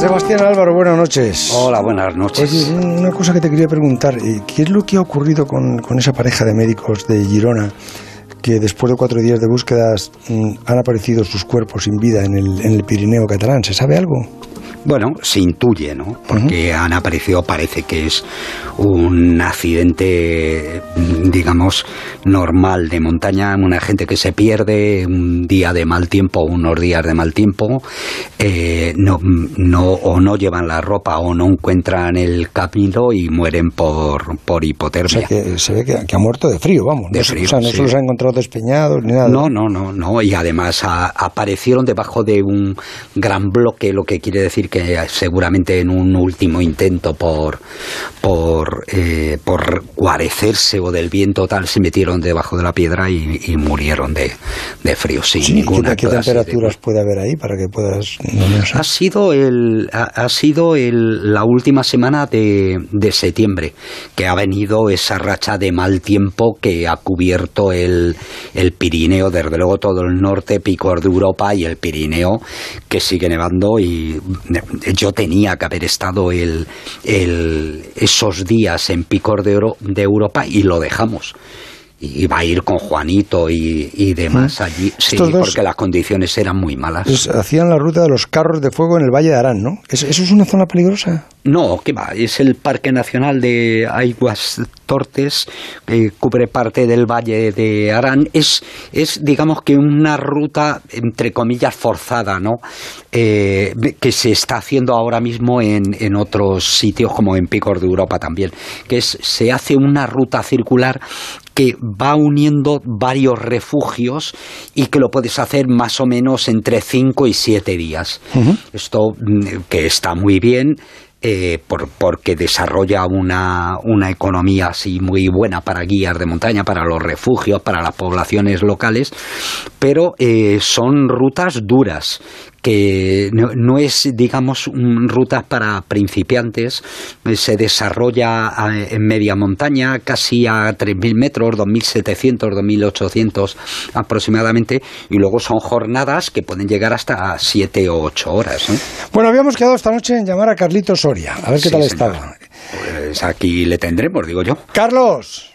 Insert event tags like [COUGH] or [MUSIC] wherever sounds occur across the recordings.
Sebastián Álvaro, buenas noches. Hola, buenas noches. Oye, una cosa que te quería preguntar, eh, ¿qué es lo que ha ocurrido con, con esa pareja de médicos de Girona que después de cuatro días de búsquedas mm, han aparecido sus cuerpos sin vida en el, en el Pirineo catalán? ¿Se sabe algo? Bueno, se intuye, ¿no? Porque han aparecido, parece que es un accidente, digamos, normal de montaña, una gente que se pierde un día de mal tiempo, unos días de mal tiempo, eh, no, no, o no llevan la ropa o no encuentran el camino y mueren por, por hipotermia. O sea, que se ve que, que ha muerto de frío, vamos. De no, frío, o sea, no sí. se los ha encontrado despeñados ni nada. No, no, no, no. Y además a- aparecieron debajo de un gran bloque, lo que quiere decir que seguramente en un último intento por por eh, por guarecerse o del viento tal se metieron debajo de la piedra y, y murieron de, de frío sin Sí, ¿qué, ninguna qué clase de- temperaturas puede haber ahí para que puedas... no, ha sido el ha, ha sido el, la última semana de, de septiembre que ha venido esa racha de mal tiempo que ha cubierto el, el Pirineo. Desde luego todo el norte picos de Europa y el Pirineo que sigue nevando y yo tenía que haber estado el, el- esos días en picos de, Euro- de Europa y lo dejamos y iba a ir con Juanito y, y demás allí sí, dos- porque las condiciones eran muy malas Es- hacían la ruta de los carros de fuego en el Valle de Arán, ¿no? ¿Es- ¿Eso es una zona peligrosa? No, ¿qué va? Es el Parque Nacional de Aguas Tortes, que cubre parte del Valle de Arán. Es, es digamos que una ruta, entre comillas, forzada, ¿no? Eh, que se está haciendo ahora mismo en, en otros sitios, como en Picos de Europa también. Que es, se hace una ruta circular que va uniendo varios refugios y que lo puedes hacer más o menos entre 5 y 7 días. Esto mm, que está muy bien. eh, por- porque desarrolla una, una economía así muy buena para guías de montaña, para los refugios, para las poblaciones locales, pero eh, son rutas duras que no, no es, digamos, un- rutas para principiantes, eh, se desarrolla a- en media montaña, casi a 3.000 metros, 2.700, 2.800 aproximadamente, y luego son jornadas que pueden llegar hasta 7 o 8 horas. ¿eh? Bueno, habíamos quedado esta noche en llamar a Carlitos Soria, a ver qué Sí, tal señor. estaba. Pues aquí le tendremos, digo yo. Carlos,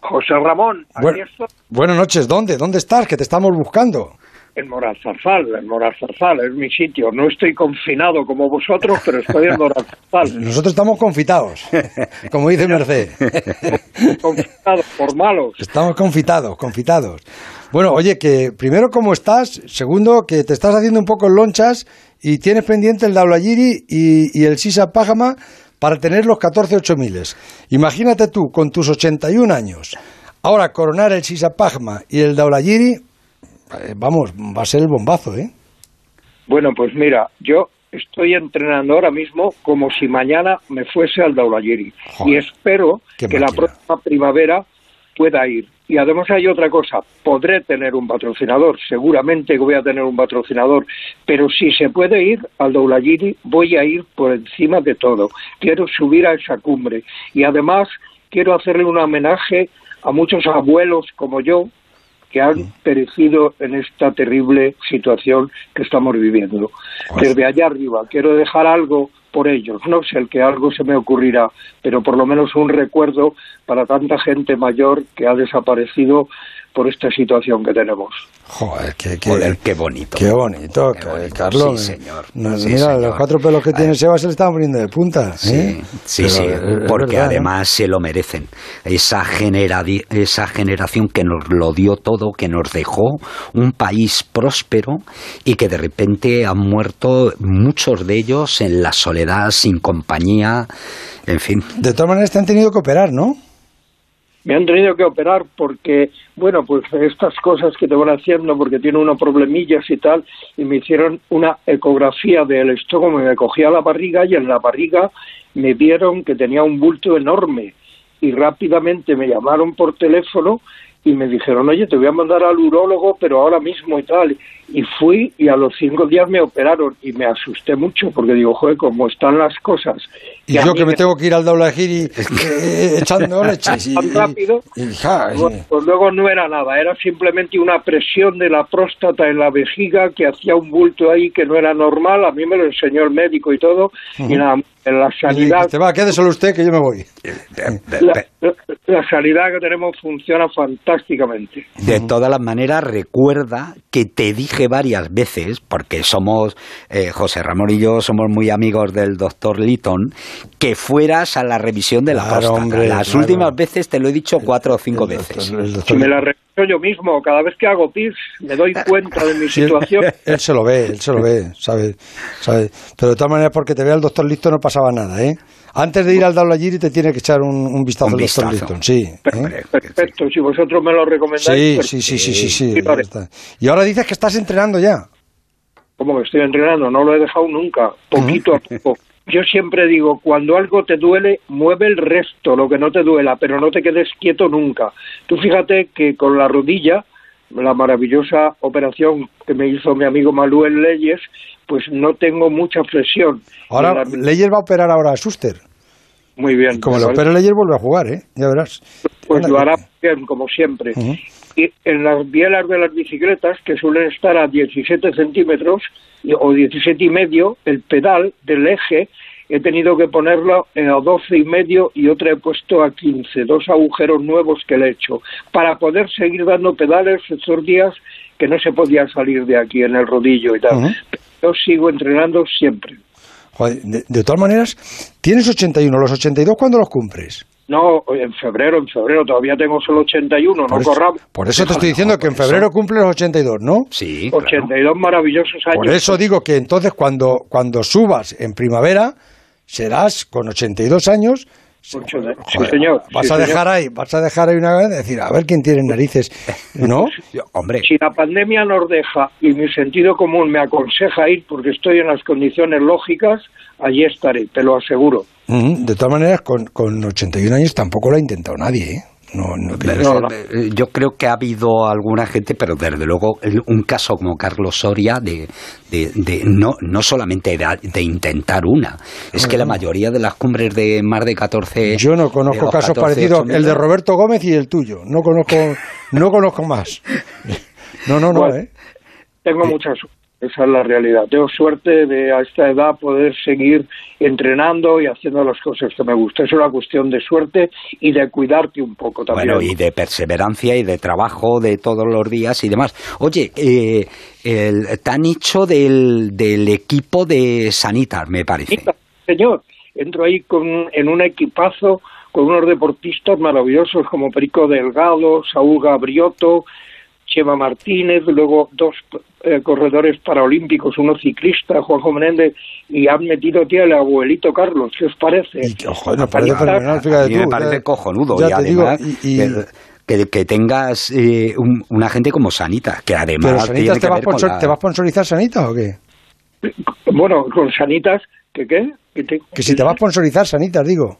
José Ramón, aquí Bueno. estoy buenas noches, ¿dónde? ¿Dónde estás? Que te estamos buscando. En Morazarzal, en Morazarzal es mi sitio. No estoy confinado como vosotros, pero estoy en Morazarzal. [LAUGHS] Nosotros estamos confitados, [LAUGHS] como dice Merced. [LAUGHS] confinado por malos. Estamos confitados, confitados. Bueno, oye, que primero, ¿cómo estás? Segundo, que te estás haciendo un poco en lonchas y tienes pendiente el Daulagiri y, y el Sisa Pájama para tener los 14 8000. Imagínate tú, con tus 81 años, ahora coronar el Sisa Pájama y el Daulagiri, eh, vamos, va a ser el bombazo, ¿eh? Bueno, pues mira, yo estoy entrenando ahora mismo como si mañana me fuese al Daulayiri. Joder, Y espero que la próxima primavera pueda ir. Y además hay otra cosa, podré tener un patrocinador, seguramente voy a tener un patrocinador, pero si se puede ir al Daulayiri, voy a ir por encima de todo. Quiero subir a esa cumbre y además quiero hacerle un homenaje a muchos abuelos como yo que han perecido en esta terrible situación que estamos viviendo. Desde allá arriba quiero dejar algo por ellos, no sé el que algo se me ocurrirá, pero por lo menos un recuerdo para tanta gente mayor que ha desaparecido por esta situación que tenemos. Joder, qué, qué, Joder, qué bonito. qué bonito, Qué ca- bonito. Carlos. Sí, señor. No, Sí, mira, señor. los cuatro pelos que tiene Seba se le estaban poniendo de punta. Sí, ¿eh? sí, sí, es- es porque verdad, además se lo merecen. Esa, genera, esa generación que nos lo dio todo, que nos dejó un país próspero y que de repente han muerto muchos de ellos en la soledad, sin compañía, en fin. De todas maneras te han tenido que operar, ¿no? Me han tenido que operar porque, bueno, pues estas cosas que te van haciendo porque tiene unos problemillas y tal, y me hicieron una ecografía del estómago, me cogía la barriga y en la barriga me vieron que tenía un bulto enorme y rápidamente me llamaron por teléfono y me dijeron, oye, te voy a mandar al urólogo, pero ahora mismo y tal. Y fui y a los cinco días me operaron y me asusté mucho porque digo, joder, cómo están las cosas. Y yo que me tengo que ir al Daulagiri eh, [LAUGHS] echando leches. Y, rápido, pues luego no era nada, era simplemente una presión de la próstata en la vejiga que hacía un bulto ahí que no era normal. A mí me lo enseñó el médico y todo. Y nada, la sanidad. te va, quede solo usted que yo me voy. La, sanidad que tenemos funciona fantásticamente. De todas las maneras, recuerda que te dije varias veces, porque somos, eh, José Ramón y yo somos muy amigos del doctor Litton, que fueras a la revisión de la próstata. Las últimas veces te lo he dicho cuatro o cinco veces. me la reviso yo mismo, cada vez que hago pis, me doy [LAUGHS] cuenta de mi situación. [LAUGHS] Él, se lo ve, él se lo ve, sabe, sabe. Pero de todas maneras, porque te vea el doctor Litton no pasa nada, ¿eh? Antes de ir al Daulagiri te tiene que echar un, vistazo al doctor Liston, sí. ¿eh? Perfecto, si vosotros me lo recomendáis. Sí, sí, sí, sí, sí, Y ahora dices que estás entrenando ya. ¿Cómo que estoy entrenando? No lo he dejado nunca, poquito a poco. [LAUGHS] Yo siempre digo, cuando algo te duele, mueve el resto, lo que no te duela, pero no te quedes quieto nunca. Tú fíjate que con la rodilla, la maravillosa operación que me hizo mi amigo Manuel Leyes, pues no tengo mucha presión. Ahora, Leyes va a operar ahora a Schuster. Muy bien. Como lo opera Leyes vuelve a jugar, ¿eh? Ya verás. Pues lo hará bien, como siempre. Y en las bielas de las bicicletas, que suelen estar a 17 centímetros o 17 y medio, el pedal del eje he tenido que ponerlo a 12 y medio y otra he puesto a 15, dos agujeros nuevos que le he hecho, para poder seguir dando pedales estos días que no se podía salir de aquí en el rodillo y tal. Yo sigo entrenando siempre. de, todas maneras, tienes 81, los 82 ¿cuándo los cumples? No, en febrero, en febrero todavía tengo solo 81, no corramos. Por eso te estoy diciendo que en febrero cumples los 82, ¿no? Sí. 82 maravillosos años. Por eso digo que entonces cuando, cuando subas en primavera, serás con 82 años Sí, señor. Vas a dejar ahí, vas a dejar ahí una vez decir, a ver quién tiene narices, ¿no? [LAUGHS] Hombre. Si la pandemia nos deja y mi sentido común me aconseja ir porque estoy en las condiciones lógicas, allí estaré, te lo aseguro. de todas maneras, con, con 81 años tampoco lo ha intentado nadie, ¿eh? No, no, eh, Yo creo que ha habido alguna gente, pero desde luego un caso como Carlos Soria de, de, no, no solamente de, intentar una, es que la mayoría de las cumbres de más de 14... Yo no conozco casos parecidos, el de Roberto Gómez y el tuyo, no conozco, no conozco más. [LAUGHS] No, no, no, ¿eh? Tengo muchas esa es la realidad. Tengo suerte de a esta edad poder seguir entrenando y haciendo las cosas que me gustan. Es una cuestión de suerte y de cuidarte un poco también. Bueno, y de perseverancia y de trabajo de todos los días y demás. Oye, eh, el, te han hecho del, del equipo de Sanitas, me parece. señor, entro ahí con, en un equipazo con unos deportistas maravillosos como Perico Delgado, Saúl Gabrioto, Chema Martínez, luego dos eh, corredores paralímpicos, uno ciclista, Juanjo Menéndez, y han metido tío el abuelito Carlos, ¿qué os parece? me parece me parece cojonudo, y además... Que, tengas eh, una gente como Sanita, que además. ¿Pero Sanitas te, va te va a sponsorizar Sanita o qué? Bueno, con Sanitas, ¿que qué? Que, si te va a sponsorizar Sanitas, digo.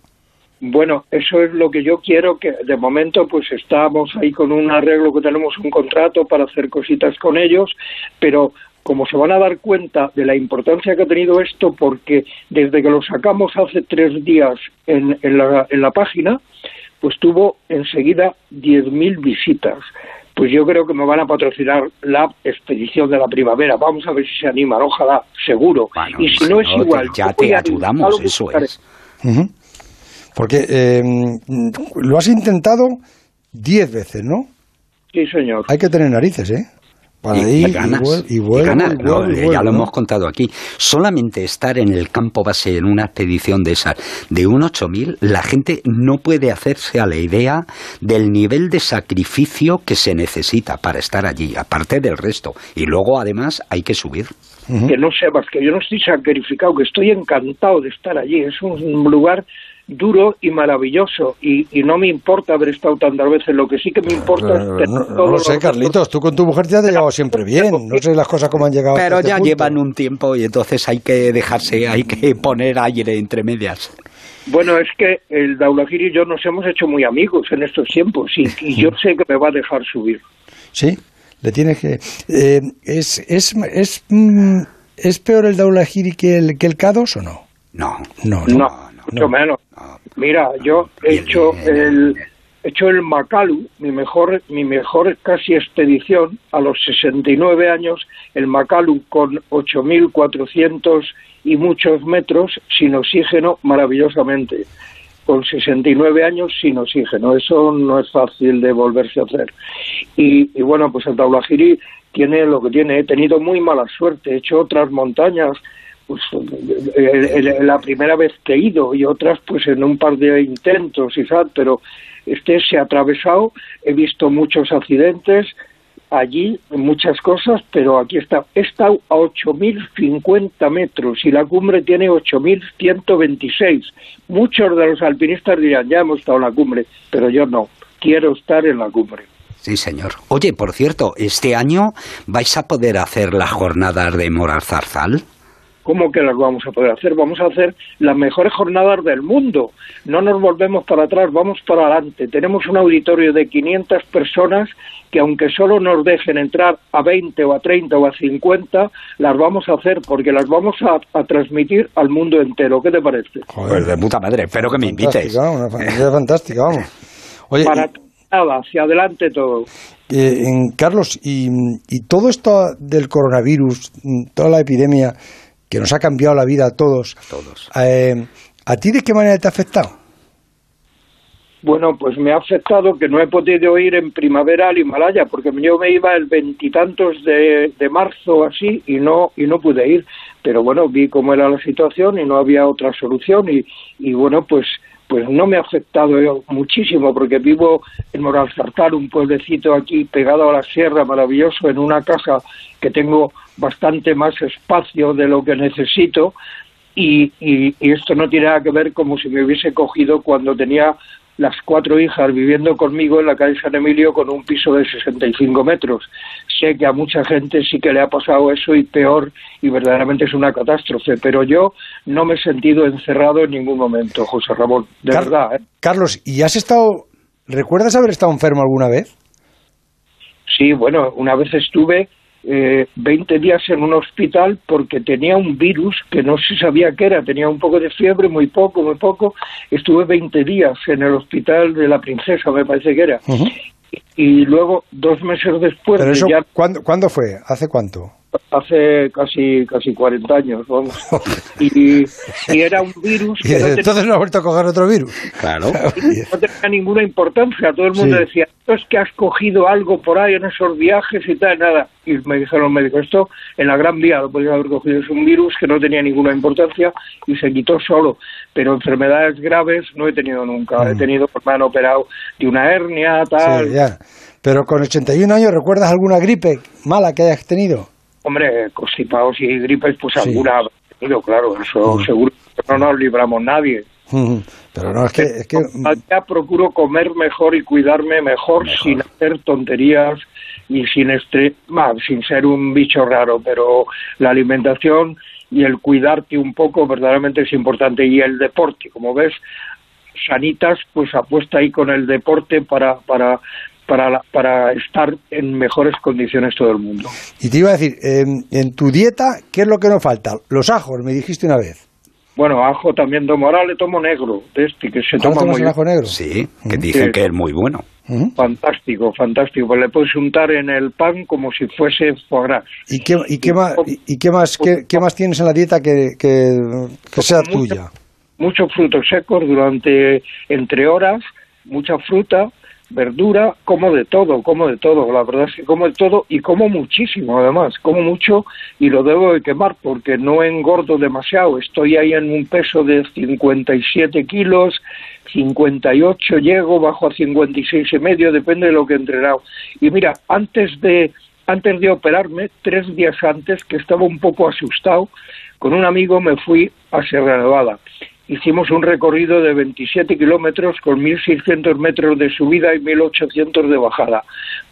Bueno, eso es lo que yo quiero, que de momento pues estamos ahí con un arreglo que tenemos un contrato para hacer cositas con ellos, pero como se van a dar cuenta de la importancia que ha tenido esto, porque desde que lo sacamos hace tres días en, en, la, en la página, pues tuvo enseguida 10.000 visitas. Pues yo creo que me van a patrocinar la expedición de la primavera. Vamos a ver si se animan, ojalá, seguro. y si no, es igual. Ya te ayudamos, eso es. Porque eh, lo has intentado diez veces, ¿no? Sí, señor. Hay que tener narices, ¿eh? Para y, ir, ganas, y, ya lo hemos contado aquí. Solamente estar en el campo base en una expedición de esas, de un 8000, la gente no puede hacerse a la idea del nivel de sacrificio que se necesita para estar allí, aparte del resto. Y luego, además, hay que subir. Que no sepas que yo no estoy sacrificado, que estoy encantado de estar allí. Es un lugar duro y maravilloso y, no me importa haber estado tantas veces, lo que sí que me importa es... No, lo sé, Carlitos, tú con tu mujer te has llegado siempre bien, no sé las cosas cómo han llegado. Pero este ya llevan un tiempo y entonces hay que dejarse, hay que poner aire entre medias. Bueno, es que el Daulagir y yo nos hemos hecho muy amigos en estos tiempos y, yo sé que me va a dejar subir. Sí, le tienes que... Eh, ¿es, es, es, mm, ¿Es peor el Daulagiri que el, que el K2 o no? No, no, no, mucho menos. Mira, yo he hecho el he hecho el Macalu, mi mejor mi mejor casi expedición a los 69 años, el Macalu con 8400 y muchos metros sin oxígeno maravillosamente. Con 69 años sin oxígeno, eso no es fácil de volverse a hacer. Y, y bueno, pues el Taulagiri tiene lo que tiene. He tenido muy mala suerte, he hecho otras montañas pues la primera vez que he ido y otras pues en un par de intentos y tal, pero este se ha atravesado, he visto muchos accidentes allí, muchas cosas, pero aquí está, he estado a 8.050 metros y la cumbre tiene 8.126. Muchos de los alpinistas dirán, ya hemos estado en la cumbre, pero yo no, quiero estar en la cumbre. Sí, señor. Oye, por cierto, ¿este año vais a poder hacer las jornadas de Moral Zarzal? ¿Cómo que las vamos a poder hacer? Vamos a hacer las mejores jornadas del mundo. No nos volvemos para atrás, vamos para adelante. Tenemos un auditorio de 500 personas que aunque solo nos dejen entrar a 20 o a 30 o a 50, las vamos a hacer porque las vamos a, transmitir al mundo entero. ¿Qué te parece? Joder, de puta madre. Espero que me invites. Una fantástica, vamos. [LAUGHS] Oye, para nada, hacia adelante todo. Eh, Carlos, y, y todo esto del coronavirus, toda la epidemia que nos ha cambiado la vida a todos. A todos. Eh, ¿A ti de qué manera te ha afectado? Bueno, pues me ha afectado que no he podido ir en primavera al Himalaya, porque yo me iba el veintitantos de, de marzo así y no y no pude ir. Pero bueno, vi cómo era la situación y no había otra solución y, y bueno, pues pues no me ha afectado muchísimo porque vivo en Moralzartar, un pueblecito aquí pegado a la sierra, maravilloso, en una casa que tengo bastante más espacio de lo que necesito y, y, esto no tiene nada que ver como si me hubiese cogido cuando tenía las cuatro hijas viviendo conmigo en la calle San Emilio con un piso de 65 metros. Sé que a mucha gente sí que le ha pasado eso y peor y verdaderamente es una catástrofe, pero yo no me he sentido encerrado en ningún momento, José Ramón, de verdad. ¿eh? Carlos, ¿y has estado, recuerdas haber estado enfermo alguna vez? Sí, bueno, una vez estuve eh, 20 días en un hospital porque tenía un virus que no se sabía qué era, tenía un poco de fiebre, muy poco, muy poco. Estuve 20 días en el hospital de la princesa, me parece que era. y, luego, dos meses después... ¿cuándo, fue? ¿Hace cuánto? Hace casi casi 40 años, vamos. [LAUGHS] Y, era un virus que entonces no ha vuelto a coger otro virus. Claro. [LAUGHS] No tenía ninguna importancia. Todo el mundo decía, esto es que has cogido algo por ahí en esos viajes y tal, nada. Y me dijeron los médicos, esto en la Gran Vía lo podía haber cogido. Es un virus que no tenía ninguna importancia y se quitó solo. Pero enfermedades graves no he tenido nunca. He mm. tenido, pues me han operado de una hernia, tal. Sí, ya. Pero con 81 años, ¿recuerdas alguna gripe mala que hayas tenido? Hombre, constipados y gripes, pues alguna claro, eso seguro que no nos libramos nadie. Pero no, es que... Es que... Ya procuro comer mejor y cuidarme mejor, sin hacer tonterías y sin, estre... sin ser un bicho raro, pero la alimentación y el cuidarte un poco verdaderamente es importante. Y el deporte, como ves, Sanitas pues apuesta ahí con el deporte para, para para, para estar en mejores condiciones todo el mundo. Y te iba a decir, en tu dieta, ¿qué es lo que nos falta? Los ajos, me dijiste una vez. Bueno, ajo también tomo ahora, le tomo negro, de este, que se toma muy ajo negro? Sí, que dicen que es muy bueno. Fantástico, fantástico. Pues le puedes untar en el pan como si fuese foie gras. ¿Y qué, y qué más, y qué más, qué, más tienes en la dieta que, que, sea tuya? Muchos frutos secos durante entre horas, mucha fruta, verdura, como de todo, como de todo, la verdad es que como de todo y como muchísimo además, como mucho y lo debo de quemar porque no engordo demasiado, estoy ahí en un peso de 57 kilos, 58 llego, bajo a 56 y medio, depende de lo que he entrenado. Y mira, antes de, antes de operarme, tres días antes, que estaba un poco asustado, con un amigo me fui a Sierra Nevada hicimos un recorrido de 27 kilómetros con 1.600 metros de subida y 1.800 de bajada.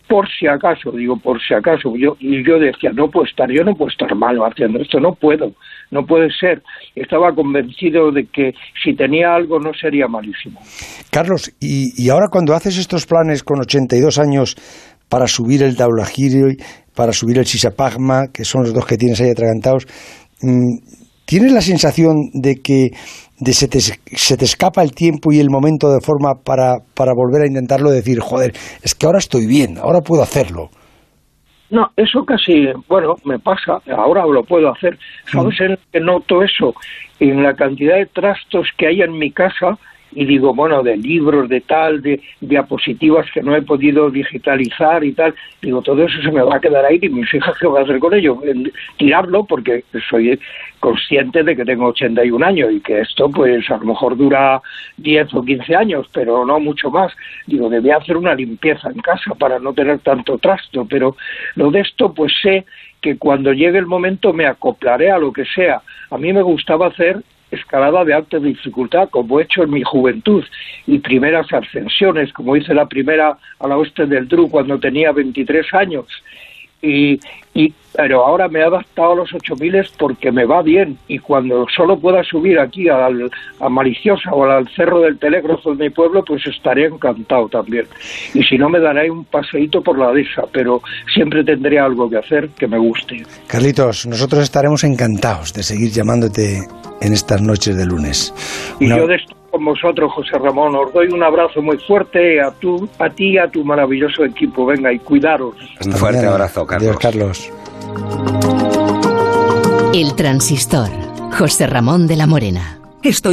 Por si acaso, digo, por si acaso, yo, y yo decía, no puedo estar, yo no puedo estar malo haciendo esto, no puedo, no puede ser. Estaba convencido de que si tenía algo no sería malísimo. Carlos, y, y ahora cuando haces estos planes con 82 años para subir el Daulagiri, para subir el Sisapagma, que son los dos que tienes ahí atragantados, mm, ¿tienes la sensación de que de se, te, se te escapa el tiempo y el momento de forma para, para volver a intentarlo decir, joder, es que ahora estoy bien, ahora puedo hacerlo? No, eso casi, bueno, me pasa, ahora lo puedo hacer. ¿Sabes en que noto eso? En la cantidad de trastos que hay en mi casa, y digo, bueno, de libros, de tal, de diapositivas que no he podido digitalizar y tal, digo, todo eso se me va a quedar ahí y mis hijas, ¿qué voy a hacer con ello? Tirarlo porque soy consciente de que tengo 81 años y que esto pues a lo mejor dura 10 o 15 años, pero no mucho más. Digo, debía hacer una limpieza en casa para no tener tanto trasto, pero lo de esto pues sé que cuando llegue el momento me acoplaré a lo que sea. A mí me gustaba hacer escalada de alta dificultad, como he hecho en mi juventud, y primeras ascensiones, como hice la primera a la oeste del Dru cuando tenía 23 años. Y, y, pero ahora me he adaptado a los 8000 porque me va bien. Y cuando solo pueda subir aquí al, a Maliciosa o al Cerro del Telégrafo de mi pueblo pues estaré encantado también. Y si no me daré un paseíto por la dehesa pero siempre tendré algo que hacer que me guste. Carlitos, nosotros estaremos encantados de seguir llamándote en estas noches de lunes. Y yo de esto con vosotros, José Ramón. Os doy un abrazo muy fuerte a, tu, a ti y a tu maravilloso equipo. Venga, y cuidaros. Un fuerte mañana. abrazo, Carlos. Adiós, Carlos. El transistor. José Ramón de la Morena. Estoy